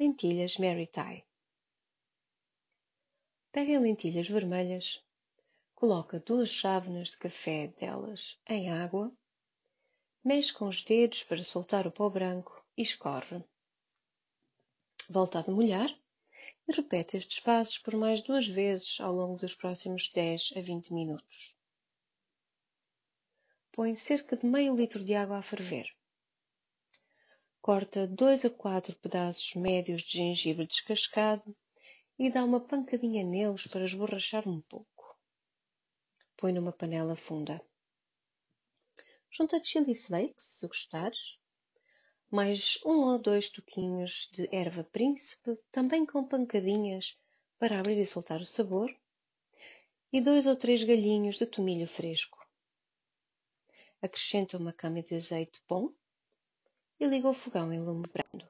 lentilhas Mary Ty. Pega em lentilhas vermelhas, coloca duas chávenas de café delas em água, mexe com os dedos para soltar o pó branco e escorre. Volta a demolhar e repete estes passos por mais duas vezes ao longo dos próximos 10 a 20 minutos. Põe cerca de meio litro de água a ferver. Corta 2 a 4 pedaços médios de gengibre descascado e dá uma pancadinha neles para esborrachar um pouco. Põe numa panela funda. Junta chili flakes, se gostares, mais um ou dois toquinhos de erva príncipe, também com pancadinhas para abrir e soltar o sabor, e dois ou três galhinhos de tomilho fresco. Acrescenta uma cama de azeite bom e liga o fogão em lume brando.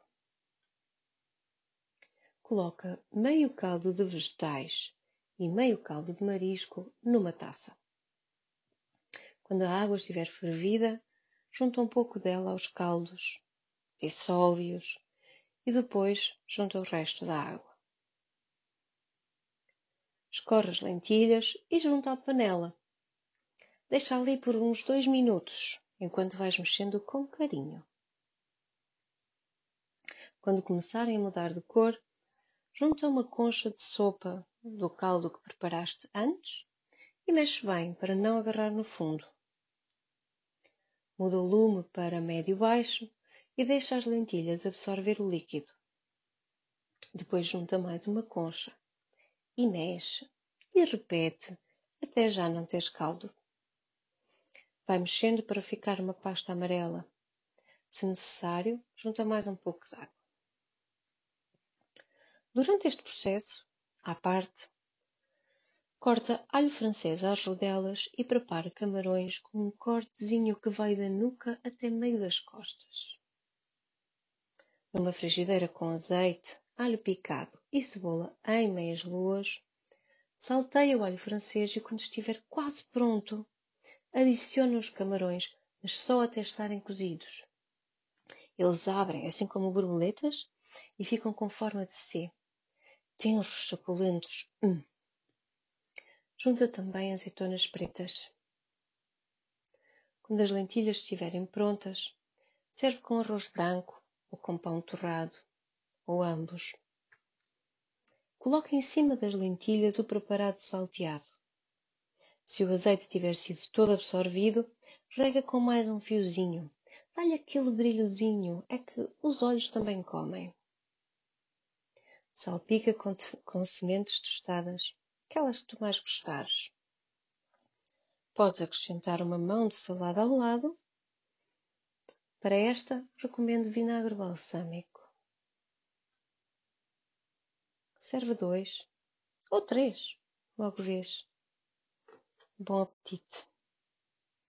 Coloca meio caldo de vegetais e meio caldo de marisco numa taça. Quando a água estiver fervida, junta um pouco dela aos caldos dissolve-os e depois junta o resto da água. Escorre as lentilhas e junta à panela. Deixa ali por uns dois minutos, enquanto vais mexendo com carinho. Quando começarem a mudar de cor, junta uma concha de sopa do caldo que preparaste antes e mexe bem para não agarrar no fundo. Muda o lume para médio-baixo e deixa as lentilhas absorver o líquido. Depois junta mais uma concha e mexe e repete até já não ter caldo. Vai mexendo para ficar uma pasta amarela. Se necessário, junta mais um pouco de água. Durante este processo, à parte, corta alho francês às rodelas e prepara camarões com um cortezinho que vai da nuca até meio das costas. Numa frigideira com azeite, alho picado e cebola em meias luas, salteia o alho francês e quando estiver quase pronto, adicione os camarões, mas só até estarem cozidos. Eles abrem assim como borboletas e ficam com forma de C. Tenros, suculentos. Hum. Junta também azeitonas pretas. Quando as lentilhas estiverem prontas, serve com arroz branco, ou com pão torrado, ou ambos. Coloque em cima das lentilhas o preparado salteado. Se o azeite tiver sido todo absorvido, rega com mais um fiozinho. Dá-lhe aquele brilhozinho, é que os olhos também comem. Salpica com, com sementes tostadas, aquelas que tu mais gostares. Podes acrescentar uma mão de salada ao lado para esta, recomendo vinagre balsâmico. Serve dois ou três, logo vês. Bom apetite!